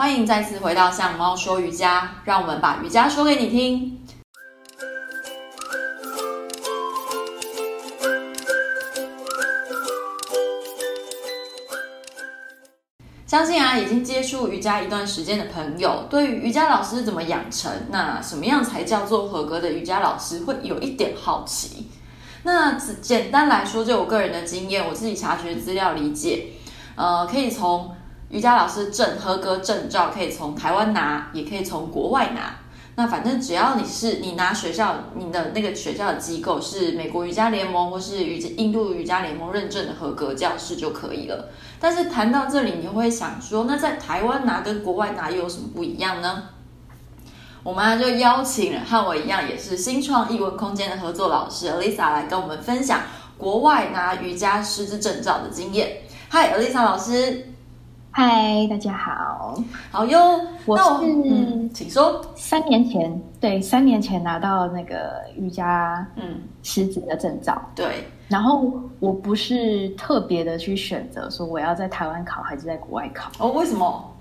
欢迎再次回到向猫说瑜伽，让我们把瑜伽说给你听。相信啊，已经接触瑜伽一段时间的朋友，对于瑜伽老师怎么养成，那什么样才叫做合格的瑜伽老师，会有一点好奇。那简单来说，就我个人的经验，我自己查询资料理解，呃，可以从瑜伽老师证合格证照，可以从台湾拿，也可以从国外拿。那反正只要你是你拿学校你的那个学校的机构是美国瑜伽联盟或是瑜印度瑜伽联盟认证的合格教师就可以了。但是谈到这里，你会想说，那在台湾拿跟国外拿又有什么不一样呢？我们就邀请了和我一样也是新创艺文空间的合作老师 Alisa 来跟我们分享国外拿瑜伽师资证照的经验。嗨，Alisa 老师。嗨，大家好。好哟，我是，嗯，请说。三年前，对，三年前拿到那个瑜伽嗯师资的证照。对。然后我不是特别的去选择说我要在台湾考还是在国外考。哦，为什么？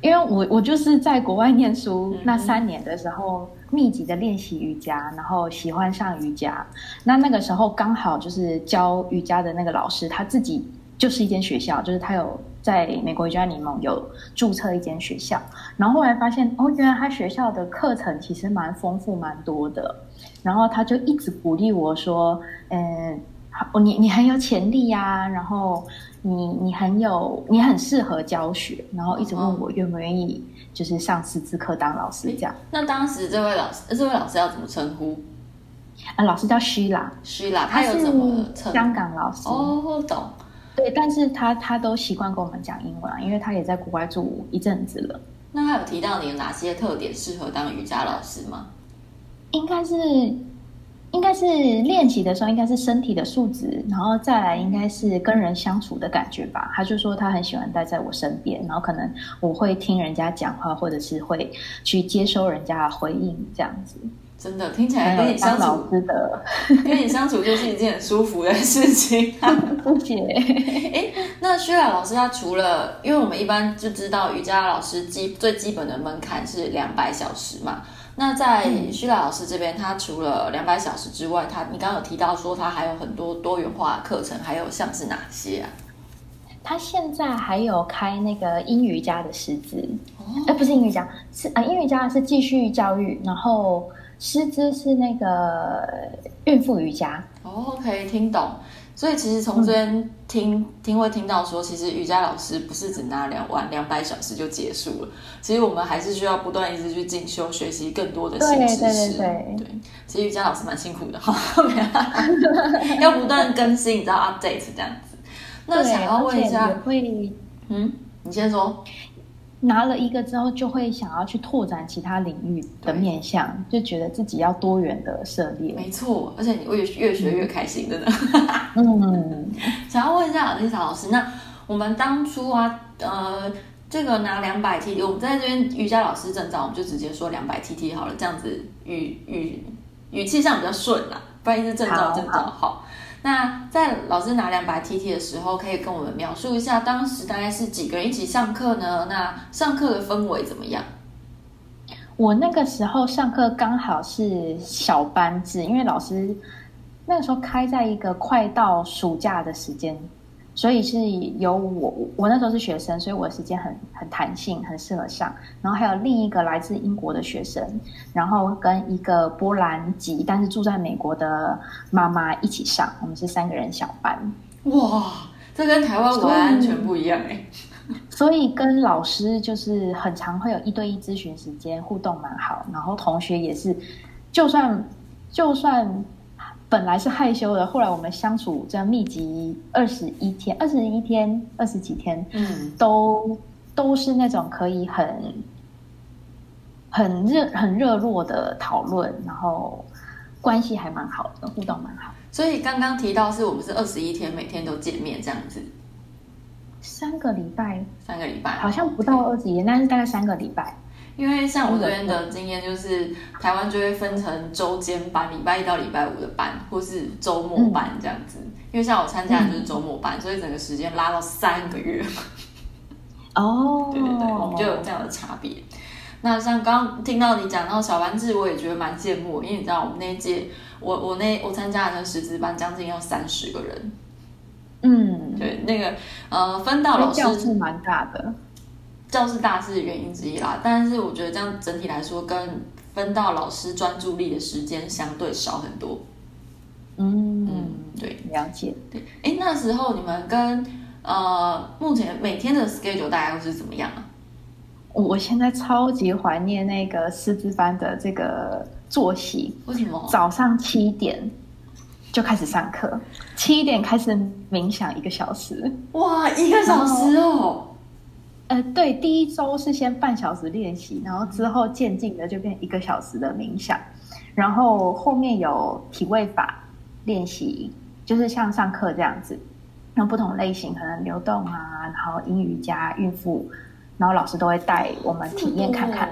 因为我我就是在国外念书那三年的时候，密集的练习瑜伽，然后喜欢上瑜伽。那那个时候刚好就是教瑜伽的那个老师，他自己就是一间学校，就是他有在美国瑜伽联盟有注册一间学校。然后后来发现哦，原来他学校的课程其实蛮丰富、蛮多的。然后他就一直鼓励我说：“嗯，好，你你很有潜力呀、啊。”然后。你你很有，你很适合教学，然后一直问我愿不愿意，就是上师资课当老师这样。那当时这位老师，这位老师要怎么称呼？啊，老师叫 Sheila，Sheila，他有怎么？香港老师哦，懂。对，但是他他都习惯跟我们讲英文，因为他也在国外住一阵子了。那他有提到你有哪些特点适合当瑜伽老师吗？应该是。应该是练习的时候，应该是身体的素质，然后再来应该是跟人相处的感觉吧。他就说他很喜欢待在我身边，然后可能我会听人家讲话，或者是会去接收人家的回应，这样子。真的听起来跟你相处，老师的 跟你相处就是一件很舒服的事情。不解。哎，那 Sheila 老师他除了，因为我们一般就知道瑜伽老师基最基本的门槛是两百小时嘛。那在 Sheila 老师这边，他除了两百小时之外，他你刚刚有提到说他还有很多多元化的课程，还有像是哪些啊？他现在还有开那个英瑜伽的师资，哎、哦，不是英瑜伽，是啊，英瑜伽是继续教育，然后师资是那个孕妇瑜伽。哦，OK，听懂。所以其实从这边听、嗯、听会听到说，其实瑜伽老师不是只拿两万两百小时就结束了。其实我们还是需要不断一直去进修，学习更多的新知识。对对对对，对。其实瑜伽老师蛮辛苦的哈，要不断更新，你知道 update 这样子。那想要问一下，会嗯，你先说。拿了一个之后，就会想要去拓展其他领域的面向，就觉得自己要多元的涉猎。没错，而且你越越学越开心，真的。嗯，想要问一下 Alisa 老师，那我们当初啊，呃，这个拿两百 TT，我们在这边瑜伽老师证照，我们就直接说两百 TT 好了，这样子语语语气上比较顺啦，不然一直证照证照好。那在老师拿两把 TT 的时候，可以跟我们描述一下当时大概是几个人一起上课呢？那上课的氛围怎么样？我那个时候上课刚好是小班制，因为老师那个时候开在一个快到暑假的时间。所以是由我，我那时候是学生，所以我的时间很很弹性，很适合上。然后还有另一个来自英国的学生，然后跟一个波兰籍但是住在美国的妈妈一起上，我们是三个人小班。哇，这跟台湾完全不一样哎。所以跟老师就是很常会有一对一咨询时间，互动蛮好。然后同学也是，就算就算。本来是害羞的，后来我们相处这样密集二十一天，二十一天，二十几天，嗯，都都是那种可以很很热、很热络的讨论，然后关系还蛮好的，互动蛮好。所以刚刚提到是我们是二十一天，每天都见面这样子，三个礼拜，三个礼拜，好像不到二十一天，但是大概三个礼拜。因为像我这边的经验，就是台湾就会分成周间班，礼拜一到礼拜五的班，或是周末班这样子。因为像我参加的就是周末班，所以整个时间拉到三个月。哦，对对对，我们就有这样的差别。那像刚刚听到你讲到小班制，我也觉得蛮羡慕，因为你知道我们那一届，我我那我参加的那师资班将近要三十个人。嗯，对，那个呃，分到老师蛮大的，教室大是原因之一啦。但是我觉得这样整体来说，跟分到老师专注力的时间相对少很多。嗯嗯，对，了解。对，哎，那时候你们跟呃，目前每天的 schedule 大概会是怎么样啊？我我现在超级怀念那个师资班的这个作息。为什么？早上七点。就开始上课，七点开始冥想一个小时。哇，一个小时哦！呃，对，第一周是先半小时练习，然后之后渐进的就变一个小时的冥想，然后后面有体位法练习，就是像上课这样子，那不同类型，可能流动啊，然后阴瑜伽、孕妇，然后老师都会带我们体验看看，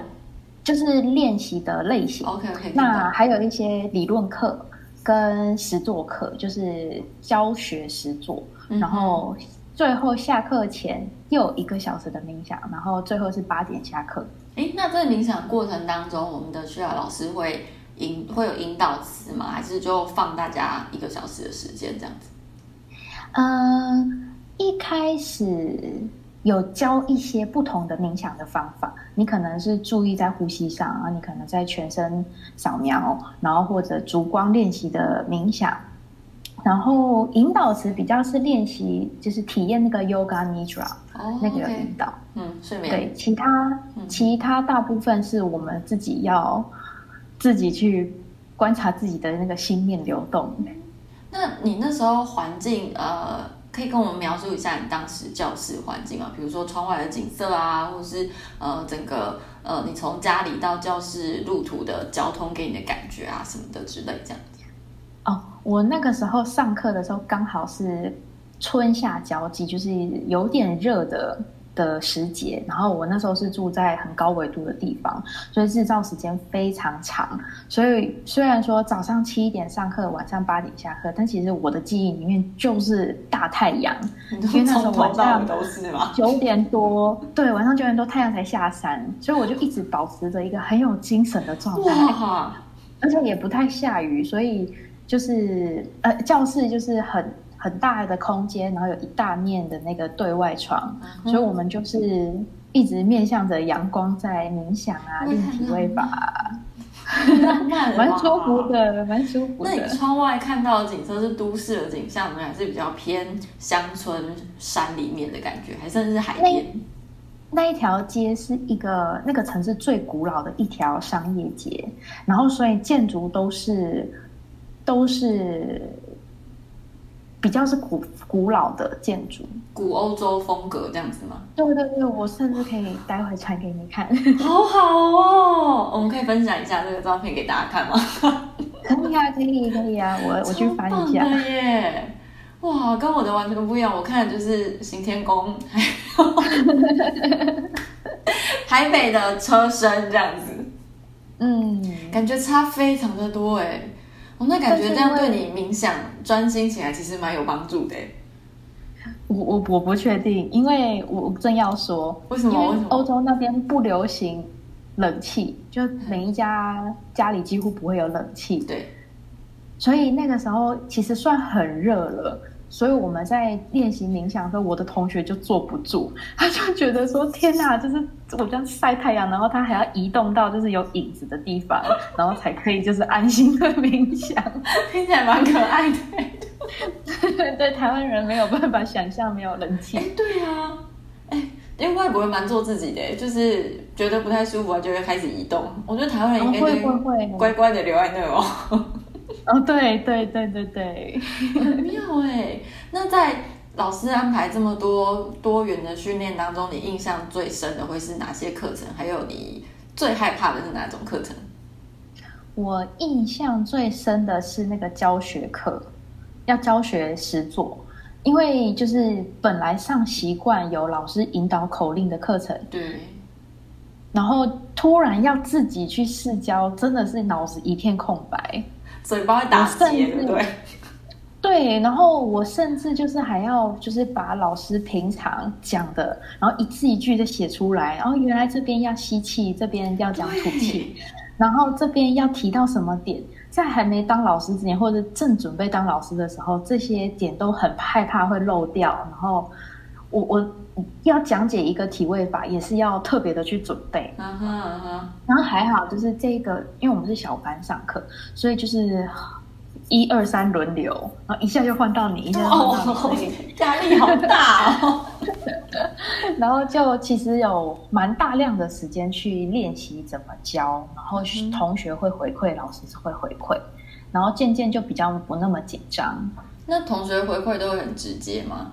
就是练习的类型。OK OK，那还有一些理论课。跟实作课就是教学实作，嗯、然后最后下课前又有一个小时的冥想，然后最后是八点下课。诶，那在冥想过程当中，我们的雪老师会引会有引导词吗？还是就放大家一个小时的时间这样子？嗯、呃，一开始。有教一些不同的冥想的方法，你可能是注意在呼吸上啊，你可能在全身扫描，然后或者烛光练习的冥想，然后引导词比较是练习，就是体验那个 Yoga Nidra、oh, 那个引导，嗯，睡眠。对，其他其他大部分是我们自己要自己去观察自己的那个心念流动。那你那时候环境呃？可以跟我们描述一下你当时教室环境吗？比如说窗外的景色啊，或者是呃整个呃你从家里到教室路途的交通给你的感觉啊什么的之类这样子。哦，我那个时候上课的时候刚好是春夏交际，就是有点热的。的时节，然后我那时候是住在很高纬度的地方，所以日照时间非常长。所以虽然说早上七点上课，晚上八点下课，但其实我的记忆里面就是大太阳，因为那时候晚上都是嘛，九点多，对，晚上九点多太阳才下山，所以我就一直保持着一个很有精神的状态，而且也不太下雨，所以就是呃教室就是很。很大的空间，然后有一大面的那个对外窗，嗯、所以我们就是一直面向着阳光在冥想啊，练体位法，蛮舒服的，蛮舒服的。那你窗外看到的景色是都市的景象呢，还是比较偏乡村山里面的感觉，还是是海边？那一条街是一个那个城市最古老的一条商业街，然后所以建筑都是都是。比较是古古老的建筑，古欧洲风格这样子吗？对对对，我甚至可以待会传给你看。好好哦，我们可以分享一下这个照片给大家看吗？可以啊，可以可以啊，我 我去翻一下。耶！哇，跟我的完全不一样，我看的就是行天宫，台北的车身这样子，嗯，感觉差非常的多哎。哦，那感觉这样对你冥想专心起来其实蛮有帮助的。我我我不确定，因为我正要说为什么？为什么？欧洲那边不流行冷气，就每一家家里几乎不会有冷气。对，所以那个时候其实算很热了。所以我们在练习冥想的时候，我的同学就坐不住，他就觉得说：“天哪，就是我这样晒太阳，然后他还要移动到就是有影子的地方，然后才可以就是安心的冥想，听起来蛮可爱的。”对对，台湾人没有办法想象没有人气。哎，对啊，哎，因为外国人蛮做自己的，就是觉得不太舒服啊，就会开始移动。我觉得台湾人应该会会乖乖的留在那哦。哦，对对对对对，很妙哎！那在老师安排这么多多元的训练当中，你印象最深的会是哪些课程？还有你最害怕的是哪种课程？我印象最深的是那个教学课，要教学实作，因为就是本来上习惯有老师引导口令的课程，对，然后突然要自己去试教，真的是脑子一片空白。嘴巴会打结，对对？对，然后我甚至就是还要就是把老师平常讲的，然后一字一句的写出来。然后原来这边要吸气，这边要讲吐气，然后这边要提到什么点，在还没当老师之前，或者正准备当老师的时候，这些点都很害怕会漏掉。然后我我要讲解一个体位法，也是要特别的去准备。嗯哼嗯哼。然后还好，就是这个，因为我们是小班上课，所以就是。一二三轮流，然后一下就换到你，一下就换到你，压力好大哦。然后就其实有蛮大量的时间去练习怎么教，然后同学会回馈，老师会回馈，然后渐渐就比较不那么紧张。那同学回馈都很直接吗？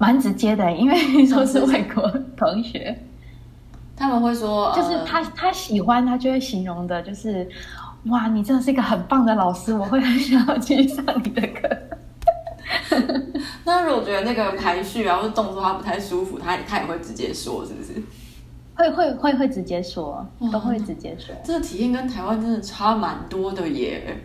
蛮直接的，因为都是外国同学，他们会说，就是他他喜欢，他就会形容的，就是。哇，你真的是一个很棒的老师，我会很想要去上你的课。那如果觉得那个排序啊或者动作他不太舒服，他他也会直接说，是不是？会会会会直接说，都会直接说。这个体验跟台湾真的差蛮多的耶。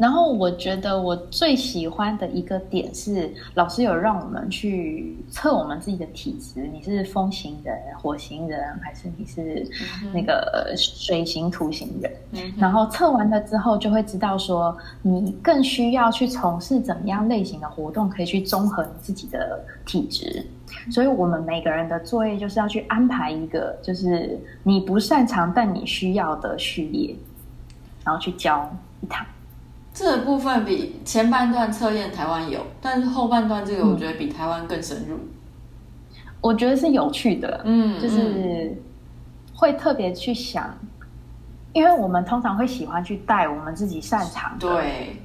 然后我觉得我最喜欢的一个点是，老师有让我们去测我们自己的体质，你是风型人、火型人，还是你是那个水型、土型人？嗯、然后测完了之后，就会知道说你更需要去从事怎么样类型的活动，可以去综合你自己的体质。所以我们每个人的作业就是要去安排一个，就是你不擅长但你需要的序列，然后去教一堂。这个部分比前半段测验台湾有，但是后半段这个我觉得比台湾更深入。嗯、我觉得是有趣的，嗯，就是会特别去想，因为我们通常会喜欢去带我们自己擅长的，对。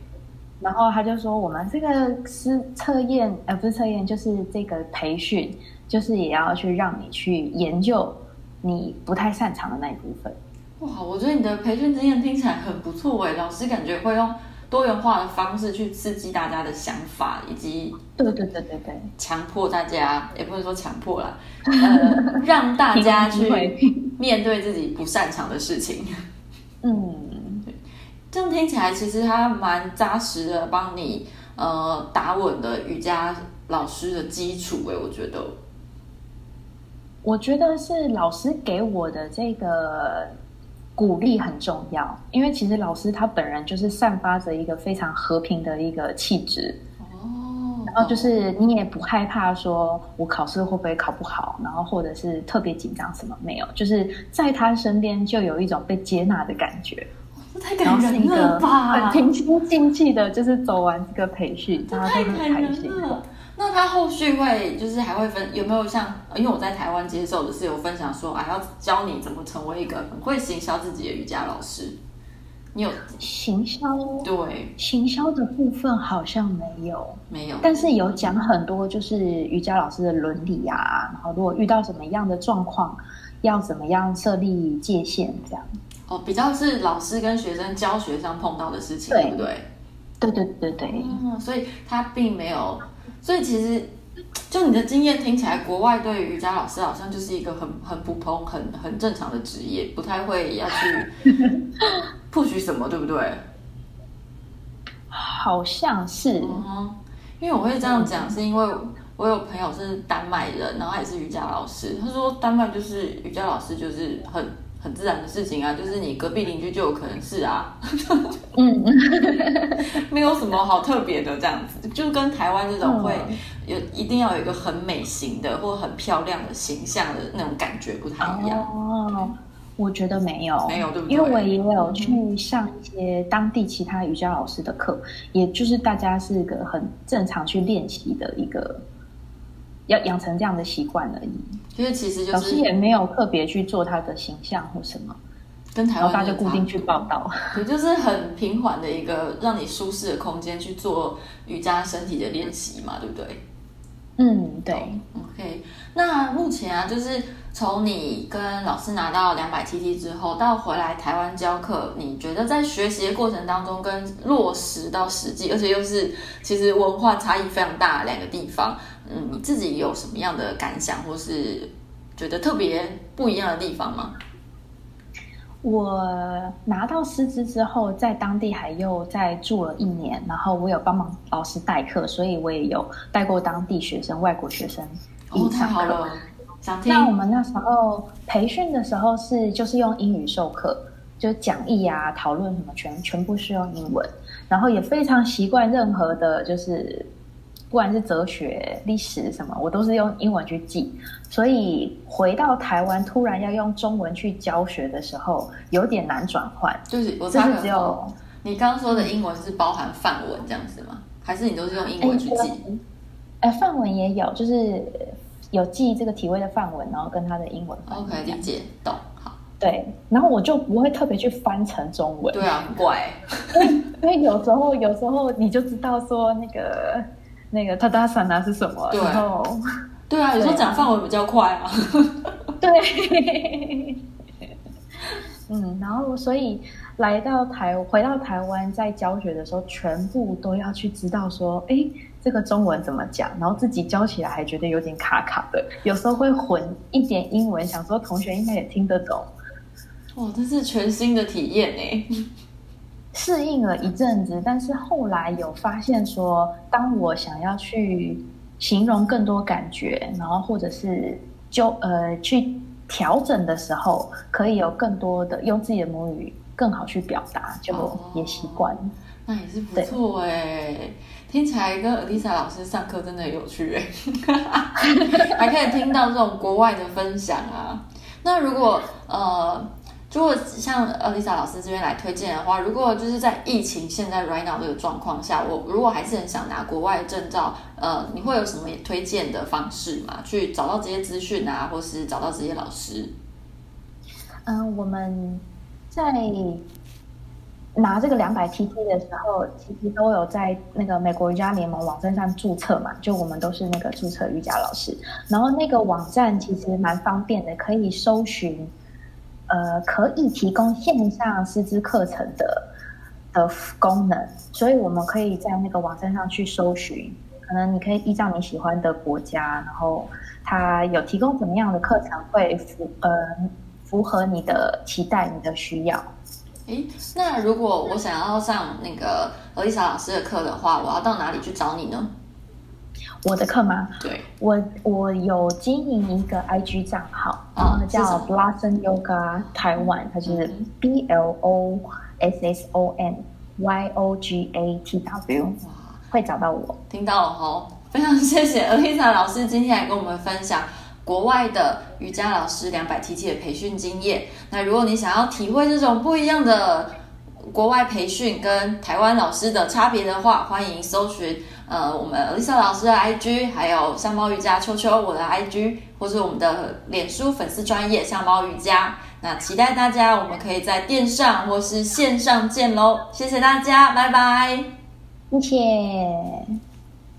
然后他就说，我们这个是测验，呃，不是测验，就是这个培训，就是也要去让你去研究你不太擅长的那一部分。哇，我觉得你的培训经验听起来很不错哎，老师感觉会用。多元化的方式去刺激大家的想法，以及对对对对对，强迫大家也不能说强迫啦，呃，让大家去 面对自己不擅长的事情。嗯，这样听起来其实他蛮扎实的，帮你呃打稳了瑜伽老师的基础。诶，我觉得，我觉得是老师给我的这个。鼓励很重要，因为其实老师他本人就是散发着一个非常和平的一个气质。哦，然后就是你也不害怕说我考试会不会考不好，然后或者是特别紧张什么没有，就是在他身边就有一种被接纳的感觉，太感人了吧，很平心静气的，就是走完这个培训，大家都很开心。那他后续会就是还会分有没有像，因为我在台湾接受的是有分享说啊，要教你怎么成为一个很会行销自己的瑜伽老师。你有行销？对，行销的部分好像没有，没有，但是有讲很多就是瑜伽老师的伦理啊，然后如果遇到什么样的状况，要怎么样设立界限这样。哦，比较是老师跟学生教学上碰到的事情，对，对不对？对对对对，嗯，所以他并没有。所以其实，就你的经验听起来，国外对瑜伽老师好像就是一个很很普通、很很正常的职业，不太会要去 push 什么，对不对？好像是，嗯，因为我会这样讲，是因为我有朋友是丹麦人，然后也是瑜伽老师，他说丹麦就是瑜伽老师就是很。很自然的事情啊，就是你隔壁邻居就有可能是啊，嗯，没有什么好特别的这样子，就跟台湾这种会有一定要有一个很美型的或很漂亮的形象的那种感觉不太一样。哦，我觉得没有，没有对不对？因为我也有去上一些当地其他瑜伽老师的课，也就是大家是个很正常去练习的一个。要养成这样的习惯而已，因为其实就是老师也没有特别去做他的形象或什么，跟台湾大家就固定去报道，也，就是很平缓的一个让你舒适的空间去做瑜伽身体的练习嘛，对不对？嗯，对。OK，那目前啊，就是从你跟老师拿到两百 TT 之后，到回来台湾教课，你觉得在学习的过程当中，跟落实到实际，而且又是其实文化差异非常大的两个地方。嗯，你自己有什么样的感想，或是觉得特别不一样的地方吗？我拿到师资之后，在当地还又再住了一年，然后我有帮忙老师代课，所以我也有带过当地学生、外国学生哦，太好了！那我们那时候培训的时候是就是用英语授课，就讲义啊、讨论什么全全部是用英文，然后也非常习惯任何的，就是。不管是哲学、历史什么，我都是用英文去记。所以回到台湾，突然要用中文去教学的时候，有点难转换。就是我就是只有你刚刚说的英文是包含范文这样子吗？还是你都是用英文去记？哎，范文也有，就是有记这个体位的范文，然后跟他的英文。OK，理解懂。好，对，然后我就不会特别去翻成中文。对啊，很怪。因为有时候，有时候你就知道说那个。那个他打伞拿是什么？对，然后 对啊，有时候讲范文比较快啊。对，嗯，然后所以来到台，回到台湾，在教学的时候，全部都要去知道说，哎，这个中文怎么讲？然后自己教起来还觉得有点卡卡的，有时候会混一点英文，想说同学应该也听得懂。哇，这是全新的体验呢。适应了一阵子，但是后来有发现说，当我想要去形容更多感觉，然后或者是就呃去调整的时候，可以有更多的用自己的母语更好去表达，就也习惯。哦，那也是不错哎，听起来跟 Alisa 老师上课真的有趣哎，还可以听到这种国外的分享啊。那如果呃。如果像 Alisa 老师这边来推荐的话，如果就是在疫情现在 right now 这个状况下，我如果还是很想拿国外证照，呃，你会有什么推荐的方式吗？去找到这些资讯啊，或是找到这些老师？嗯、我们在拿这个两百 TT 的时候，其实都有在那个美国瑜伽联盟网站上注册嘛，就我们都是那个注册瑜伽老师，然后那个网站其实蛮方便的，可以搜寻。呃，可以提供线上师资课程的的功能，所以我们可以在那个网站上去搜寻，可能你可以依照你喜欢的国家，然后它有提供怎么样的课程会符呃符合你的期待、你的需要。诶，那如果我想要上那个 Alisa 老师的课的话，我要到哪里去找你呢？我的课吗？对，我我有经营一个 IG 账号，然后叫 Blossom Yoga Taiwan，它就是 B L O S S O N Y O G A T W，哇，会找到我。听到了哈，非常谢谢 Alisa 老师今天来跟我们分享国外的瑜伽老师两百 TT 的培训经验。那如果你想要体会这种不一样的国外培训跟台湾老师的差别的话，欢迎搜寻。呃，我们丽莎老师的 IG，还有香猫瑜伽秋秋我的 IG，或是我们的脸书粉丝专业香猫瑜伽。那期待大家，我们可以在线上或是线上见喽！谢谢大家，拜拜，谢谢。